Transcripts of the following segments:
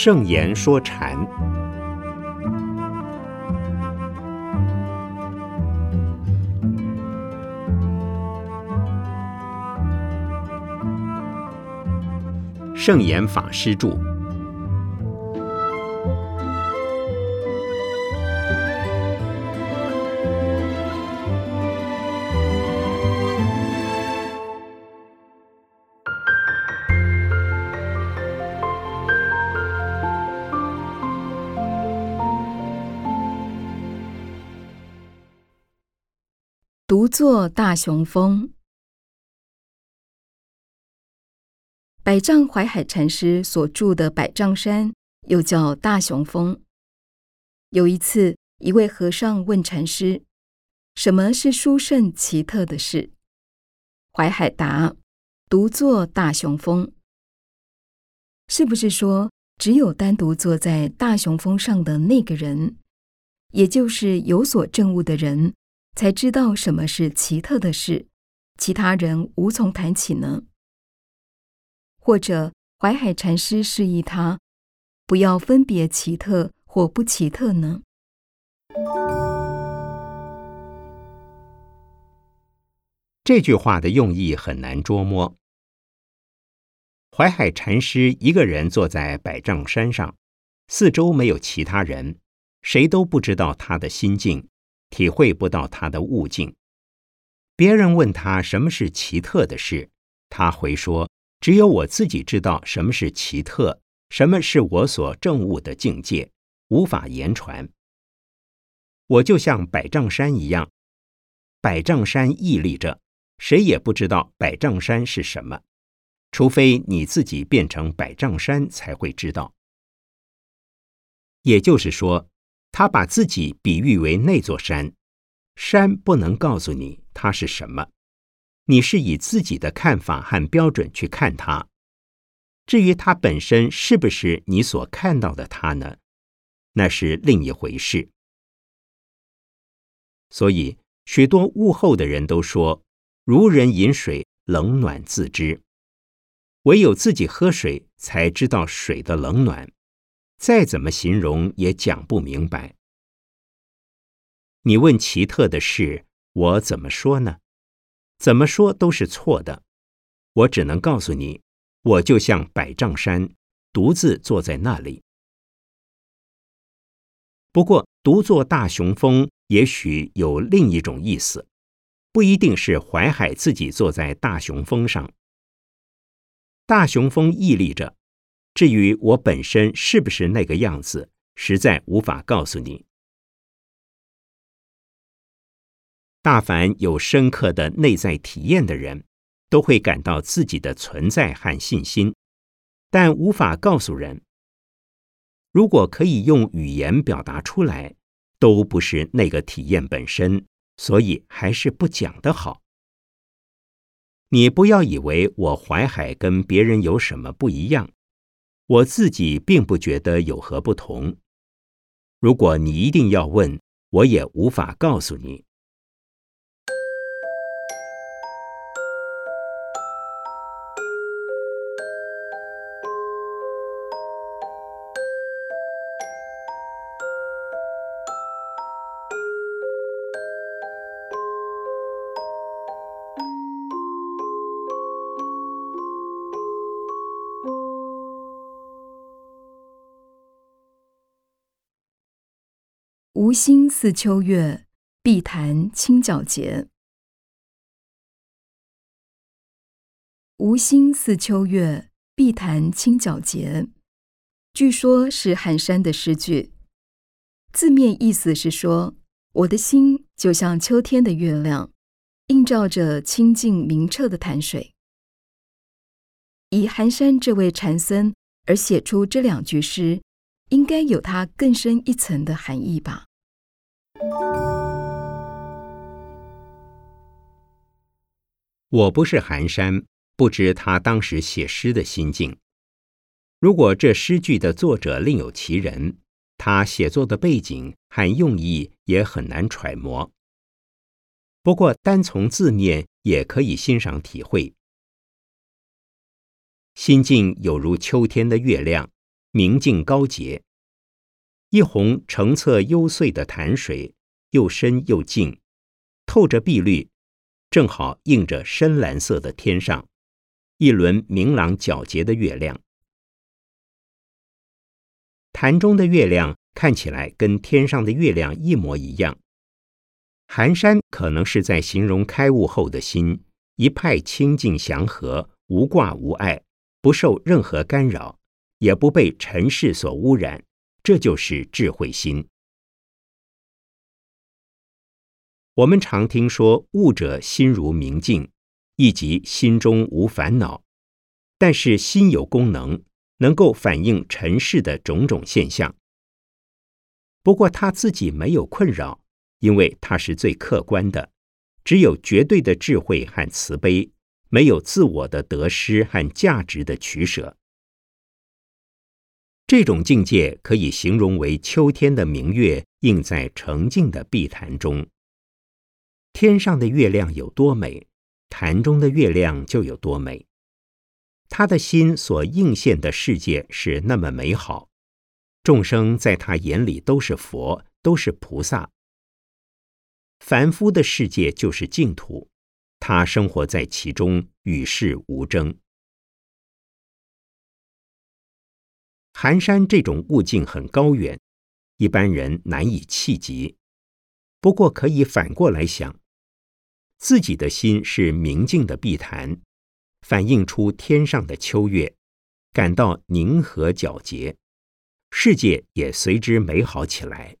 圣言说禅，圣严法师著。独坐大雄峰，百丈怀海禅师所住的百丈山，又叫大雄峰。有一次，一位和尚问禅师：“什么是殊胜奇特的事？”怀海答：“独坐大雄峰。”是不是说，只有单独坐在大雄峰上的那个人，也就是有所证悟的人？才知道什么是奇特的事，其他人无从谈起呢。或者淮海禅师示意他不要分别奇特或不奇特呢？这句话的用意很难捉摸。淮海禅师一个人坐在百丈山上，四周没有其他人，谁都不知道他的心境。体会不到他的悟境。别人问他什么是奇特的事，他回说：“只有我自己知道什么是奇特，什么是我所证悟的境界，无法言传。我就像百丈山一样，百丈山屹立着，谁也不知道百丈山是什么，除非你自己变成百丈山才会知道。也就是说。”他把自己比喻为那座山，山不能告诉你它是什么，你是以自己的看法和标准去看它。至于它本身是不是你所看到的它呢？那是另一回事。所以，许多悟后的人都说：“如人饮水，冷暖自知。”唯有自己喝水，才知道水的冷暖。再怎么形容也讲不明白。你问奇特的事，我怎么说呢？怎么说都是错的。我只能告诉你，我就像百丈山，独自坐在那里。不过，独坐大雄峰，也许有另一种意思，不一定是淮海自己坐在大雄峰上。大雄峰屹立着。至于我本身是不是那个样子，实在无法告诉你。大凡有深刻的内在体验的人，都会感到自己的存在和信心，但无法告诉人。如果可以用语言表达出来，都不是那个体验本身，所以还是不讲的好。你不要以为我淮海跟别人有什么不一样。我自己并不觉得有何不同。如果你一定要问，我也无法告诉你。无心似秋月，碧潭清皎洁。无心似秋月，碧潭清皎洁。据说是寒山的诗句，字面意思是说，我的心就像秋天的月亮，映照着清净明澈的潭水。以寒山这位禅僧而写出这两句诗，应该有它更深一层的含义吧。我不是寒山，不知他当时写诗的心境。如果这诗句的作者另有其人，他写作的背景和用意也很难揣摩。不过，单从字面也可以欣赏体会。心境有如秋天的月亮，明净高洁；一泓澄澈幽邃的潭水，又深又静，透着碧绿，正好映着深蓝色的天上一轮明朗皎洁的月亮。潭中的月亮看起来跟天上的月亮一模一样。寒山可能是在形容开悟后的心一派清净祥和，无挂无碍，不受任何干扰，也不被尘世所污染，这就是智慧心。我们常听说“悟者心如明镜”，亦即心中无烦恼。但是心有功能，能够反映尘世的种种现象。不过他自己没有困扰。因为他是最客观的，只有绝对的智慧和慈悲，没有自我的得失和价值的取舍。这种境界可以形容为秋天的明月映在澄净的碧潭中。天上的月亮有多美，潭中的月亮就有多美。他的心所映现的世界是那么美好，众生在他眼里都是佛，都是菩萨。凡夫的世界就是净土，他生活在其中，与世无争。寒山这种悟境很高远，一般人难以企及。不过可以反过来想，自己的心是明净的碧潭，反映出天上的秋月，感到宁和皎洁，世界也随之美好起来。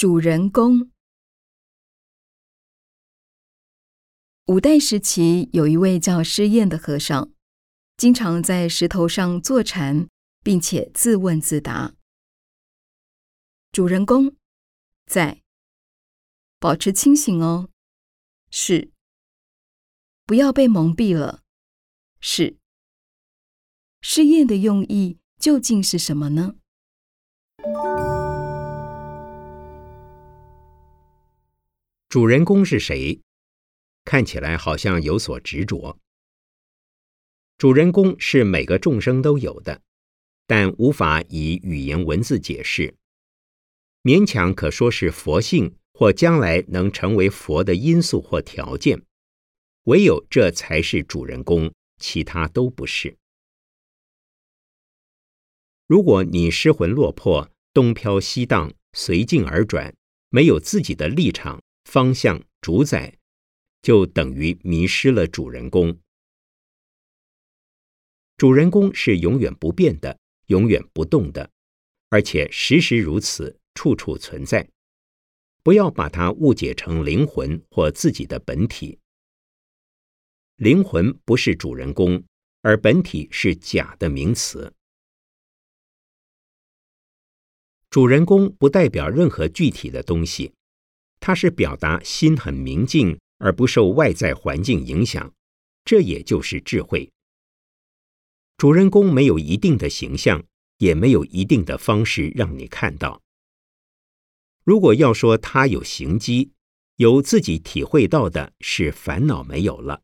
主人公。五代时期，有一位叫施宴的和尚，经常在石头上坐禅，并且自问自答：“主人公在，保持清醒哦。是，不要被蒙蔽了。是，试验的用意究竟是什么呢？”主人公是谁？看起来好像有所执着。主人公是每个众生都有的，但无法以语言文字解释，勉强可说是佛性或将来能成为佛的因素或条件。唯有这才是主人公，其他都不是。如果你失魂落魄，东飘西荡，随境而转，没有自己的立场。方向主宰，就等于迷失了主人公。主人公是永远不变的，永远不动的，而且时时如此，处处存在。不要把它误解成灵魂或自己的本体。灵魂不是主人公，而本体是假的名词。主人公不代表任何具体的东西。它是表达心很明净，而不受外在环境影响，这也就是智慧。主人公没有一定的形象，也没有一定的方式让你看到。如果要说他有行迹，有自己体会到的是烦恼没有了，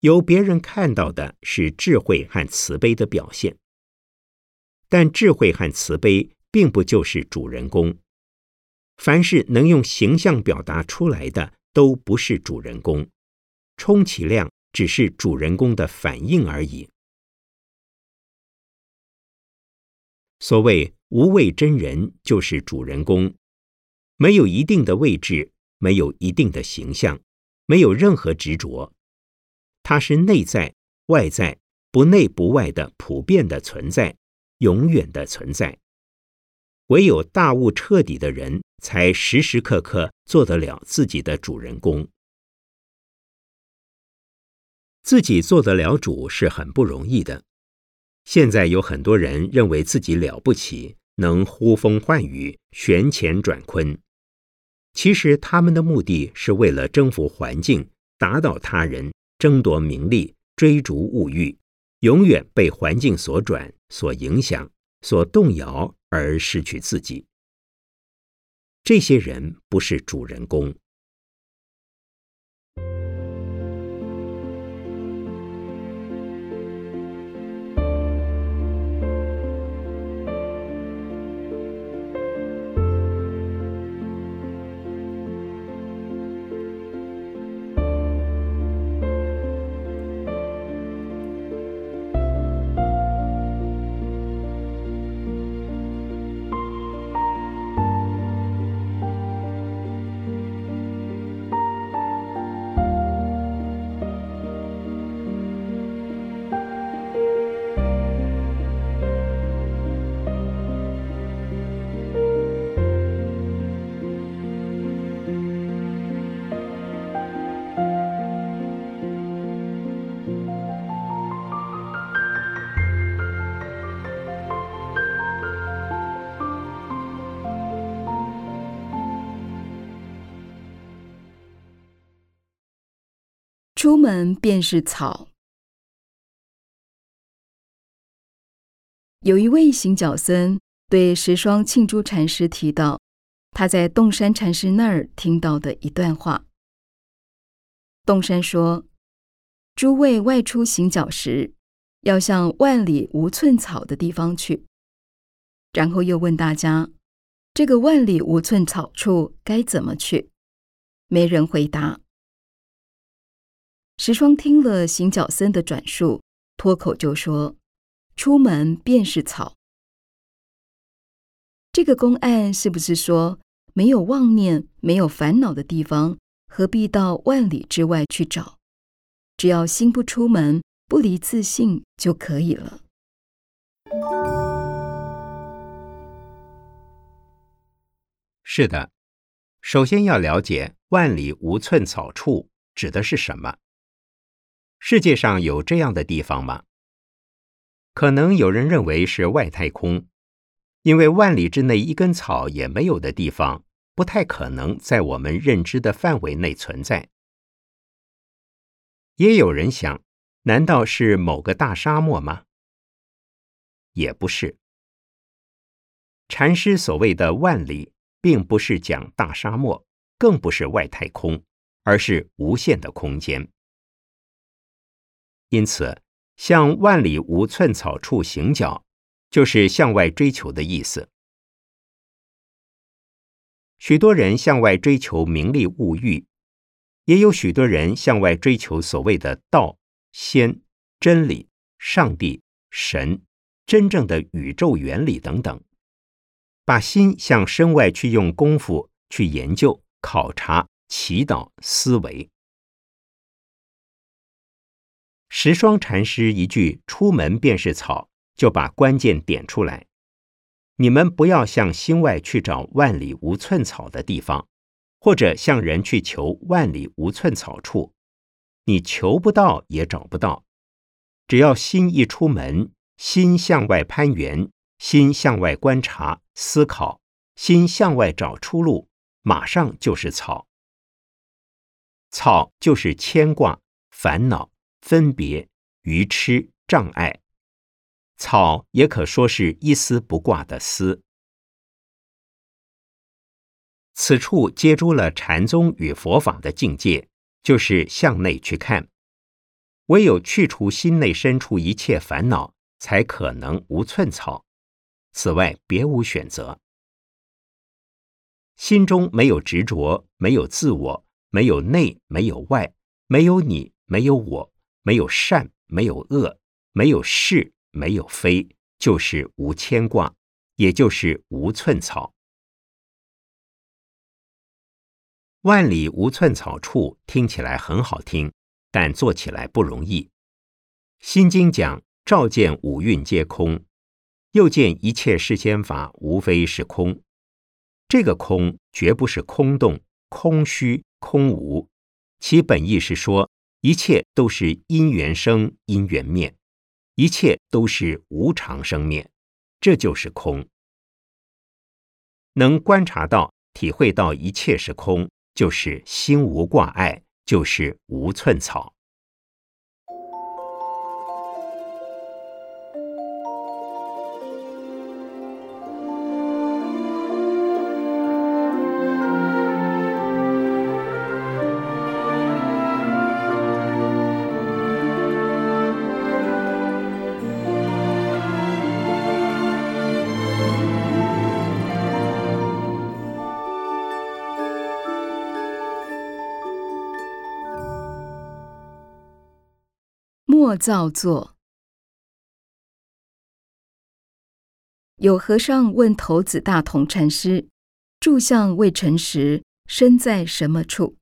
由别人看到的是智慧和慈悲的表现。但智慧和慈悲并不就是主人公。凡是能用形象表达出来的，都不是主人公，充其量只是主人公的反应而已。所谓无位真人，就是主人公，没有一定的位置，没有一定的形象，没有任何执着，他是内在、外在、不内不外的普遍的存在，永远的存在。唯有大悟彻底的人，才时时刻刻做得了自己的主人公。自己做得了主是很不容易的。现在有很多人认为自己了不起，能呼风唤雨、旋乾转坤。其实他们的目的是为了征服环境、打倒他人、争夺名利、追逐物欲，永远被环境所转、所影响、所动摇而失去自己。这些人不是主人公。出门便是草。有一位行脚僧对石霜庆珠禅师提到，他在洞山禅师那儿听到的一段话。洞山说：“诸位外出行脚时，要向万里无寸草的地方去。”然后又问大家：“这个万里无寸草处该怎么去？”没人回答。石霜听了行脚僧的转述，脱口就说：“出门便是草。”这个公案是不是说，没有妄念、没有烦恼的地方，何必到万里之外去找？只要心不出门，不离自信就可以了。是的，首先要了解“万里无寸草处”指的是什么。世界上有这样的地方吗？可能有人认为是外太空，因为万里之内一根草也没有的地方，不太可能在我们认知的范围内存在。也有人想，难道是某个大沙漠吗？也不是。禅师所谓的万里，并不是讲大沙漠，更不是外太空，而是无限的空间。因此，向万里无寸草处行脚，就是向外追求的意思。许多人向外追求名利物欲，也有许多人向外追求所谓的道、仙、真理、上帝、神、真正的宇宙原理等等，把心向身外去用功夫去研究、考察、祈祷、思维。石霜禅师一句“出门便是草”，就把关键点出来。你们不要向心外去找万里无寸草的地方，或者向人去求万里无寸草处，你求不到也找不到。只要心一出门，心向外攀援，心向外观察、思考，心向外找出路，马上就是草。草就是牵挂、烦恼。分别、愚痴、障碍，草也可说是一丝不挂的丝。此处接诸了禅宗与佛法的境界，就是向内去看。唯有去除心内深处一切烦恼，才可能无寸草。此外，别无选择。心中没有执着，没有自我，没有内，没有外，没有你，没有我。没有善，没有恶，没有是，没有非，就是无牵挂，也就是无寸草。万里无寸草处，听起来很好听，但做起来不容易。心经讲：照见五蕴皆空，又见一切世间法无非是空。这个空绝不是空洞、空虚、空无，其本意是说。一切都是因缘生，因缘灭，一切都是无常生灭，这就是空。能观察到、体会到一切是空，就是心无挂碍，就是无寸草。莫造作。有和尚问头子大同禅师：“柱像未成时，身在什么处？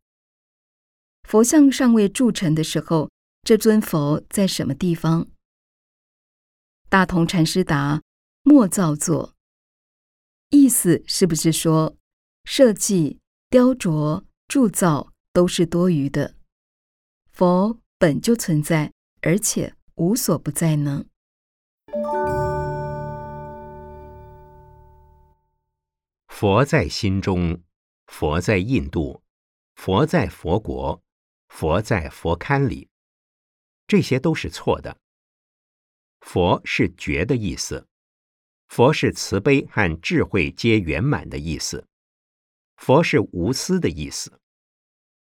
佛像尚未铸成的时候，这尊佛在什么地方？”大同禅师答：“莫造作。”意思是不是说，设计、雕琢、铸造都是多余的？佛本就存在。而且无所不在呢。佛在心中，佛在印度，佛在佛国，佛在佛龛里，这些都是错的。佛是觉的意思，佛是慈悲和智慧皆圆满的意思，佛是无私的意思。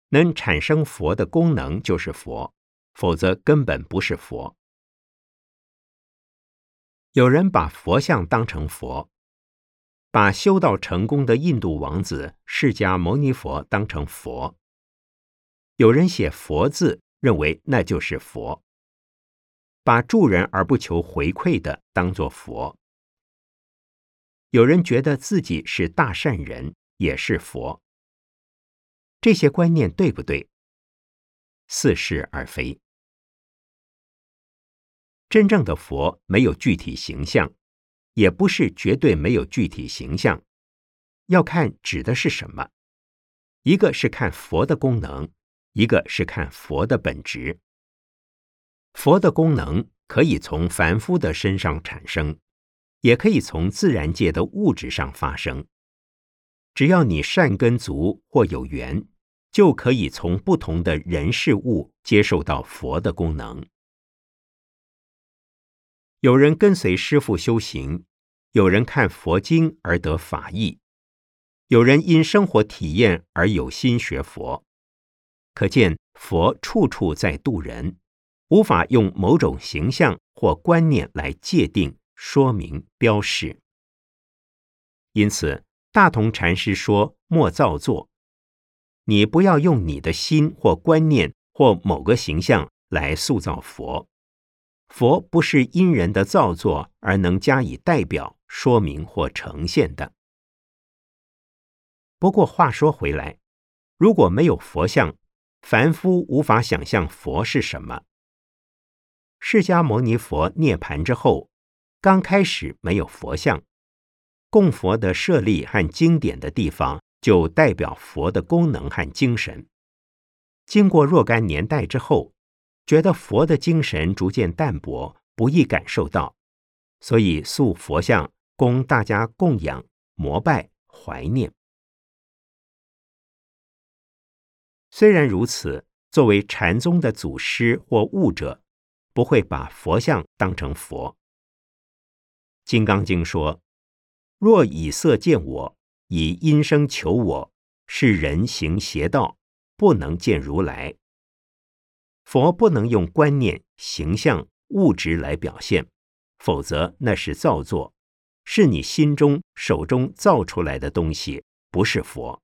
能产生佛的功能就是佛。否则根本不是佛。有人把佛像当成佛，把修道成功的印度王子释迦牟尼佛当成佛。有人写“佛”字，认为那就是佛。把助人而不求回馈的当作佛。有人觉得自己是大善人，也是佛。这些观念对不对？似是而非。真正的佛没有具体形象，也不是绝对没有具体形象，要看指的是什么。一个是看佛的功能，一个是看佛的本质。佛的功能可以从凡夫的身上产生，也可以从自然界的物质上发生。只要你善根足或有缘，就可以从不同的人事物接受到佛的功能。有人跟随师父修行，有人看佛经而得法意，有人因生活体验而有心学佛。可见佛处处在度人，无法用某种形象或观念来界定、说明、标示。因此，大同禅师说：“莫造作，你不要用你的心或观念或某个形象来塑造佛。”佛不是因人的造作而能加以代表、说明或呈现的。不过话说回来，如果没有佛像，凡夫无法想象佛是什么。释迦牟尼佛涅盘之后，刚开始没有佛像，供佛的舍利和经典的地方就代表佛的功能和精神。经过若干年代之后。觉得佛的精神逐渐淡薄，不易感受到，所以塑佛像供大家供养、膜拜、怀念。虽然如此，作为禅宗的祖师或悟者，不会把佛像当成佛。《金刚经》说：“若以色见我，以音声求我，是人行邪道，不能见如来。”佛不能用观念、形象、物质来表现，否则那是造作，是你心中、手中造出来的东西，不是佛。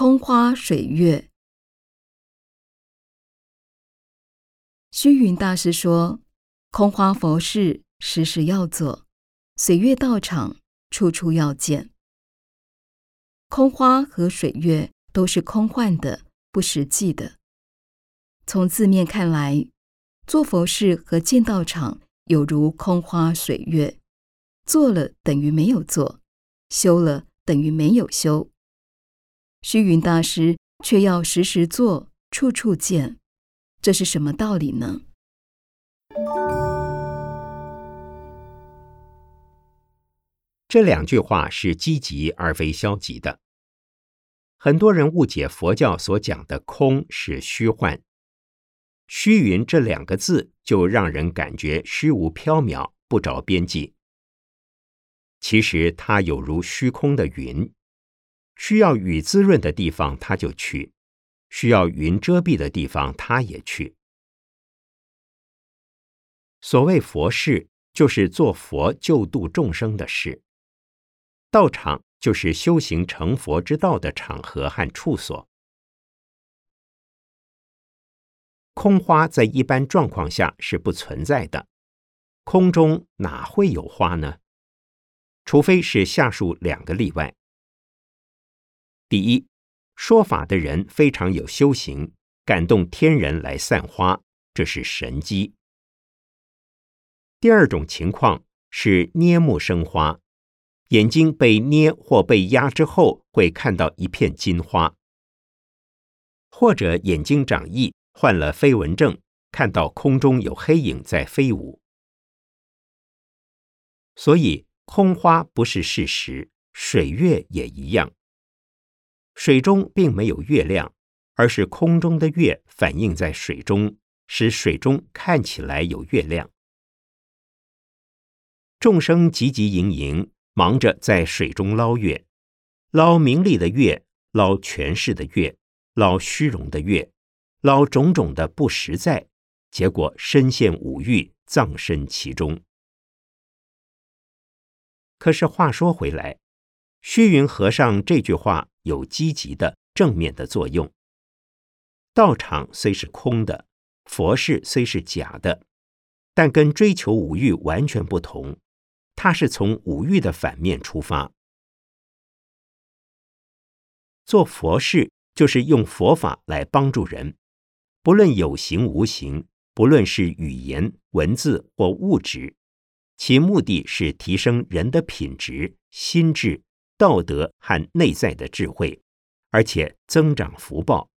空花水月。虚云大师说：“空花佛事时时要做，水月道场处处要见。空花和水月都是空幻的、不实际的。从字面看来，做佛事和建道场有如空花水月，做了等于没有做，修了等于没有修。虚云大师却要时时做，处处见。”这是什么道理呢？这两句话是积极而非消极的。很多人误解佛教所讲的空是虚幻，虚云这两个字就让人感觉虚无缥缈、不着边际。其实它有如虚空的云，需要雨滋润的地方，他就去。需要云遮蔽的地方，他也去。所谓佛事，就是做佛救度众生的事；道场就是修行成佛之道的场合和处所。空花在一般状况下是不存在的，空中哪会有花呢？除非是下述两个例外：第一。说法的人非常有修行，感动天人来散花，这是神机。第二种情况是捏目生花，眼睛被捏或被压之后，会看到一片金花；或者眼睛长翼，患了飞蚊症，看到空中有黑影在飞舞。所以空花不是事实，水月也一样。水中并没有月亮，而是空中的月反映在水中，使水中看起来有月亮。众生汲汲营营，忙着在水中捞月，捞名利的月，捞权势的月，捞虚荣的月，捞种种的不实在，结果深陷五欲，葬身其中。可是话说回来，虚云和尚这句话。有积极的正面的作用。道场虽是空的，佛事虽是假的，但跟追求五欲完全不同。它是从五欲的反面出发。做佛事就是用佛法来帮助人，不论有形无形，不论是语言、文字或物质，其目的是提升人的品质、心智。道德和内在的智慧，而且增长福报，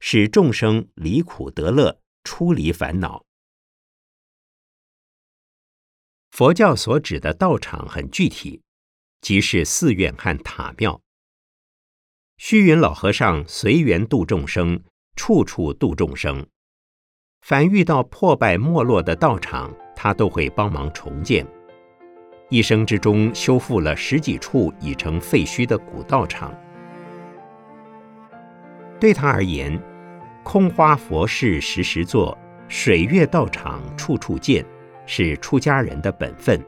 使众生离苦得乐，出离烦恼。佛教所指的道场很具体，即是寺院和塔庙。虚云老和尚随缘度众生，处处度众生。凡遇到破败没落的道场，他都会帮忙重建。一生之中修复了十几处已成废墟的古道场。对他而言，空花佛事时时做，水月道场处处见，是出家人的本分，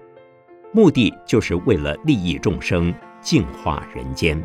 目的就是为了利益众生，净化人间。